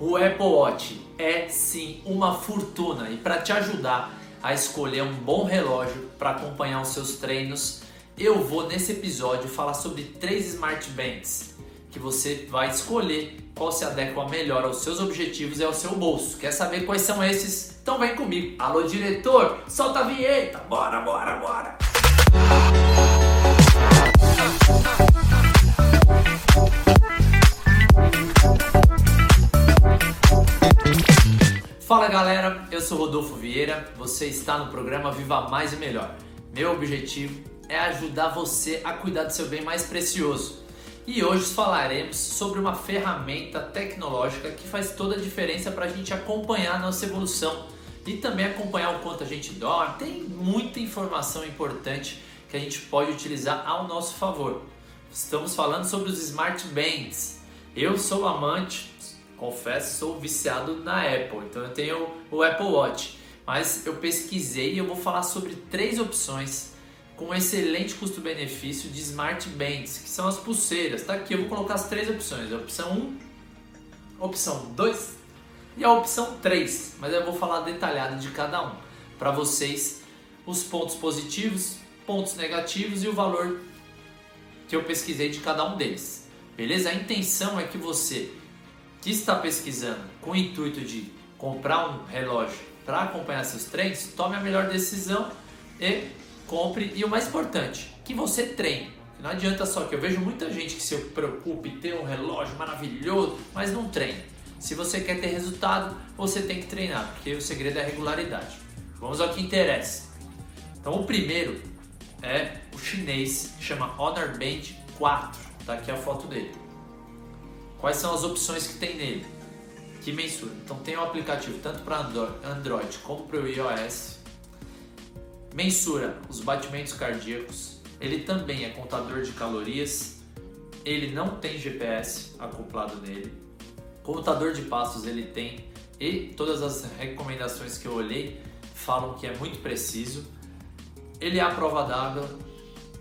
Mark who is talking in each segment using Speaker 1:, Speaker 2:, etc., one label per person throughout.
Speaker 1: O Apple Watch é sim uma fortuna e para te ajudar a escolher um bom relógio para acompanhar os seus treinos, eu vou nesse episódio falar sobre três smart bands que você vai escolher qual se adequa melhor aos seus objetivos e ao seu bolso. Quer saber quais são esses? Então vem comigo. Alô diretor, solta a vinheta. Bora, bora, bora. Fala galera, eu sou Rodolfo Vieira, você está no programa Viva Mais e Melhor. Meu objetivo é ajudar você a cuidar do seu bem mais precioso. E hoje falaremos sobre uma ferramenta tecnológica que faz toda a diferença para a gente acompanhar a nossa evolução e também acompanhar o quanto a gente dorme. Tem muita informação importante que a gente pode utilizar ao nosso favor. Estamos falando sobre os Smart Bands. Eu sou amante confesso, sou viciado na Apple, então eu tenho o Apple Watch. Mas eu pesquisei e eu vou falar sobre três opções com excelente custo-benefício de Smart Bands, que são as pulseiras. Tá aqui, eu vou colocar as três opções: a opção 1, a opção 2 e a opção 3. Mas eu vou falar detalhado de cada um para vocês os pontos positivos, pontos negativos e o valor que eu pesquisei de cada um deles. Beleza? A intenção é que você que está pesquisando com o intuito de comprar um relógio para acompanhar seus treinos, tome a melhor decisão e compre. E o mais importante, que você treine. Não adianta só que eu vejo muita gente que se preocupe em ter um relógio maravilhoso, mas não treina. Se você quer ter resultado, você tem que treinar, porque o segredo é a regularidade. Vamos ao que interessa. Então, o primeiro é o chinês, chama Honor Band 4. Tá aqui a foto dele. Quais são as opções que tem nele? Que mensura. Então tem o um aplicativo tanto para Android como para o iOS. Mensura os batimentos cardíacos. Ele também é contador de calorias. Ele não tem GPS acoplado nele. Contador de passos ele tem. E todas as recomendações que eu olhei falam que é muito preciso. Ele é a prova d'água,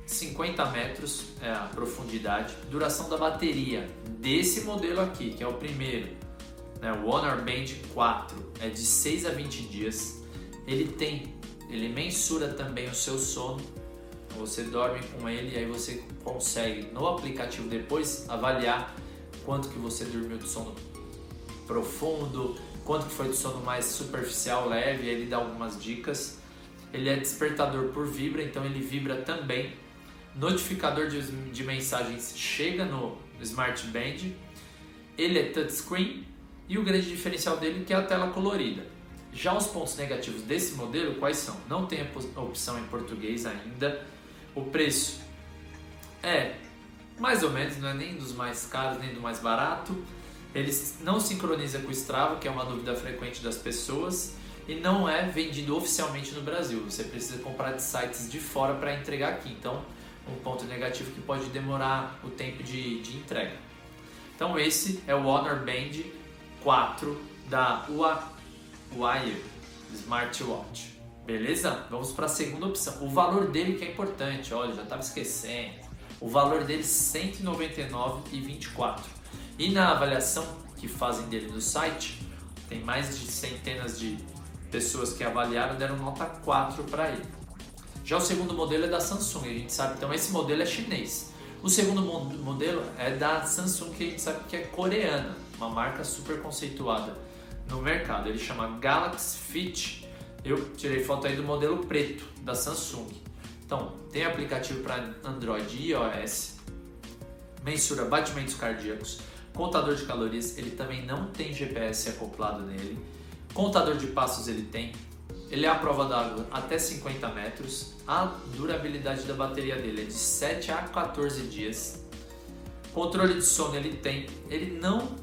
Speaker 1: 50 metros é a profundidade. Duração da bateria desse modelo aqui, que é o primeiro, né, o Honor Band 4, é de 6 a 20 dias. Ele tem, ele mensura também o seu sono. Você dorme com ele e aí você consegue no aplicativo depois avaliar quanto que você dormiu de sono profundo, quanto que foi de sono mais superficial, leve, ele dá algumas dicas. Ele é despertador por vibra, então ele vibra também notificador de, de mensagens chega no Smart Band, ele é touchscreen e o grande diferencial dele é que é a tela colorida. Já os pontos negativos desse modelo quais são? Não tem a opção em português ainda. O preço é mais ou menos, não é nem dos mais caros nem do mais barato. Ele não sincroniza com o Strava, que é uma dúvida frequente das pessoas, e não é vendido oficialmente no Brasil. Você precisa comprar de sites de fora para entregar aqui. Então, um ponto negativo que pode demorar o tempo de, de entrega. Então esse é o Honor Band 4 da Wire Smartwatch. Beleza? Vamos para a segunda opção. O valor dele que é importante, olha, já estava esquecendo. O valor dele é 199,24. E na avaliação que fazem dele no site, tem mais de centenas de pessoas que avaliaram deram nota 4 para ele. Já o segundo modelo é da Samsung, a gente sabe, então esse modelo é chinês. O segundo modelo é da Samsung, que a gente sabe que é coreana, uma marca super conceituada no mercado. Ele chama Galaxy Fit. Eu tirei foto aí do modelo preto da Samsung. Então, tem aplicativo para Android e iOS, mensura batimentos cardíacos, contador de calorias, ele também não tem GPS acoplado nele, contador de passos ele tem, ele é a prova d'água até 50 metros. A durabilidade da bateria dele é de 7 a 14 dias. Controle de sono ele tem. Ele não,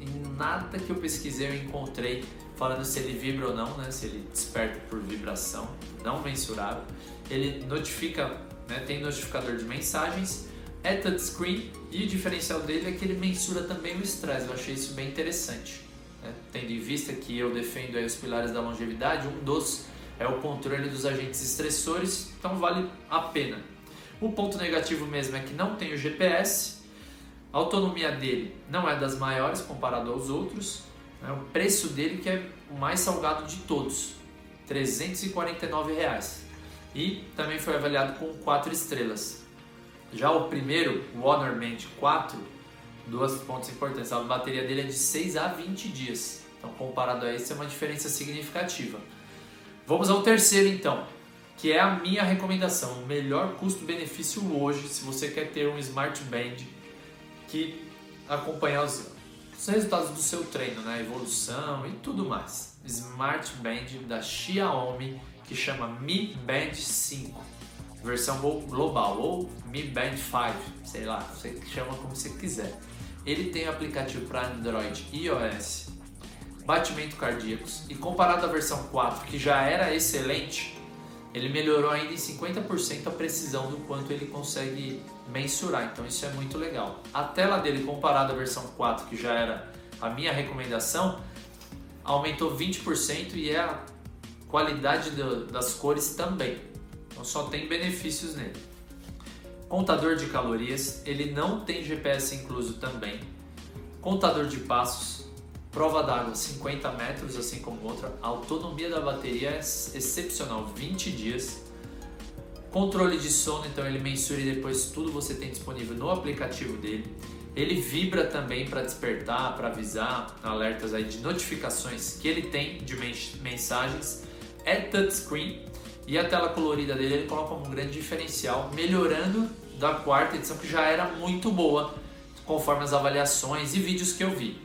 Speaker 1: em nada que eu pesquisei eu encontrei falando se ele vibra ou não, né? Se ele desperta por vibração, não mensurável. Ele notifica, né? tem notificador de mensagens, é touchscreen e o diferencial dele é que ele mensura também o estresse. Eu achei isso bem interessante né? tendo em vista que eu defendo os pilares da longevidade, um dos é o controle dos agentes estressores, então vale a pena. O ponto negativo mesmo é que não tem o GPS, a autonomia dele não é das maiores comparado aos outros, É o preço dele que é o mais salgado de todos, 349 reais. E também foi avaliado com 4 estrelas. Já o primeiro, o Honor Band 4, duas pontos importantes, a bateria dele é de 6 a 20 dias. Então, comparado a esse, é uma diferença significativa. Vamos ao terceiro, então, que é a minha recomendação. O melhor custo-benefício hoje, se você quer ter um Smart Band que acompanhar os, os resultados do seu treino, né? evolução e tudo mais. Smart Band da Xiaomi, que chama Mi Band 5 versão global ou Mi Band 5, sei lá, você chama como você quiser. Ele tem aplicativo para Android e iOS, batimento cardíacos e comparado à versão 4, que já era excelente, ele melhorou ainda em 50% a precisão do quanto ele consegue mensurar. Então isso é muito legal. A tela dele comparada à versão 4, que já era a minha recomendação, aumentou 20% e é a qualidade das cores também. Então só tem benefícios nele. Contador de calorias, ele não tem GPS incluso também. Contador de passos, prova d'água 50 metros, assim como outra. A autonomia da bateria é excepcional, 20 dias. Controle de sono, então ele mensura e depois tudo você tem disponível no aplicativo dele. Ele vibra também para despertar, para avisar, alertas aí de notificações que ele tem de mensagens. É touchscreen, e a tela colorida dele ele coloca um grande diferencial, melhorando da quarta edição que já era muito boa, conforme as avaliações e vídeos que eu vi.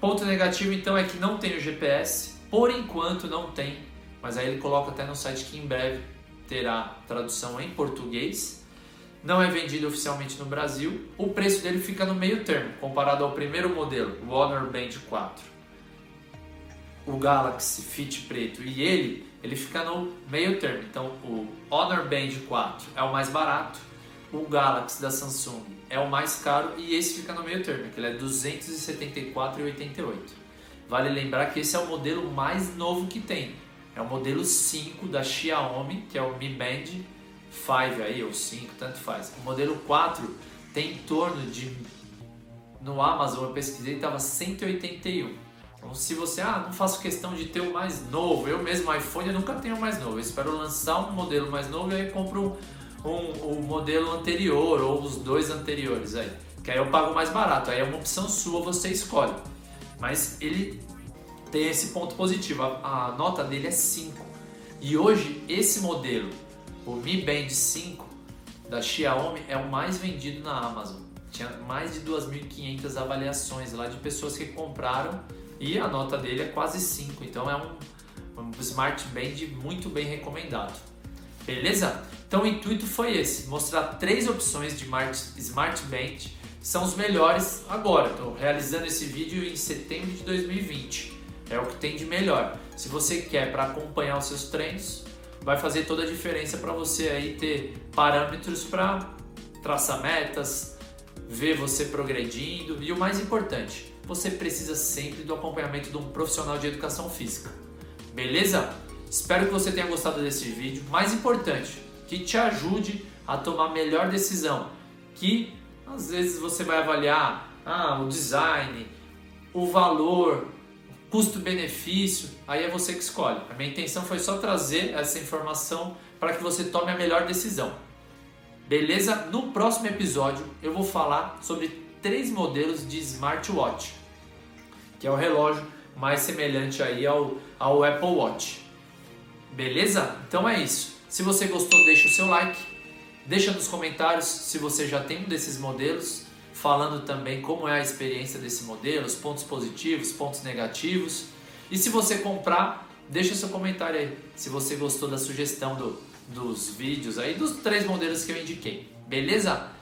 Speaker 1: Ponto negativo então é que não tem o GPS, por enquanto não tem, mas aí ele coloca até no site que em breve terá tradução em português. Não é vendido oficialmente no Brasil. O preço dele fica no meio termo, comparado ao primeiro modelo, o Honor Band 4. O Galaxy Fit preto e ele ele fica no meio termo. Então o Honor Band 4 é o mais barato, o Galaxy da Samsung é o mais caro e esse fica no meio termo, que ele é 274,88. Vale lembrar que esse é o modelo mais novo que tem. É o modelo 5 da Xiaomi, que é o Mi Band 5 aí, ou 5, tanto faz. O modelo 4 tem em torno de no Amazon eu pesquisei estava 181. Então, se você, ah, não faço questão de ter o mais novo, eu mesmo iPhone eu nunca tenho o mais novo, eu espero lançar um modelo mais novo e aí compro um, um, um modelo anterior ou os dois anteriores aí, que aí eu pago mais barato, aí é uma opção sua, você escolhe. Mas ele tem esse ponto positivo, a, a nota dele é 5. E hoje esse modelo, o Mi Band 5 da Xiaomi, é o mais vendido na Amazon. Tinha mais de 2.500 avaliações lá de pessoas que compraram e a nota dele é quase 5, então é um, um Smart Band muito bem recomendado. Beleza? Então o intuito foi esse, mostrar três opções de Smart Band são os melhores agora. Estou realizando esse vídeo em setembro de 2020. É o que tem de melhor. Se você quer para acompanhar os seus treinos, vai fazer toda a diferença para você aí ter parâmetros para traçar metas, ver você progredindo e o mais importante, você precisa sempre do acompanhamento de um profissional de educação física. Beleza? Espero que você tenha gostado desse vídeo. Mais importante, que te ajude a tomar a melhor decisão. Que às vezes você vai avaliar ah, o design, o valor, custo-benefício, aí é você que escolhe. A minha intenção foi só trazer essa informação para que você tome a melhor decisão. Beleza? No próximo episódio eu vou falar sobre três modelos de smartwatch, que é o relógio mais semelhante aí ao, ao Apple Watch. Beleza? Então é isso. Se você gostou, deixa o seu like, deixa nos comentários se você já tem um desses modelos, falando também como é a experiência desse modelo, os pontos positivos, pontos negativos. E se você comprar, deixa seu comentário aí se você gostou da sugestão do, dos vídeos aí, dos três modelos que eu indiquei. Beleza?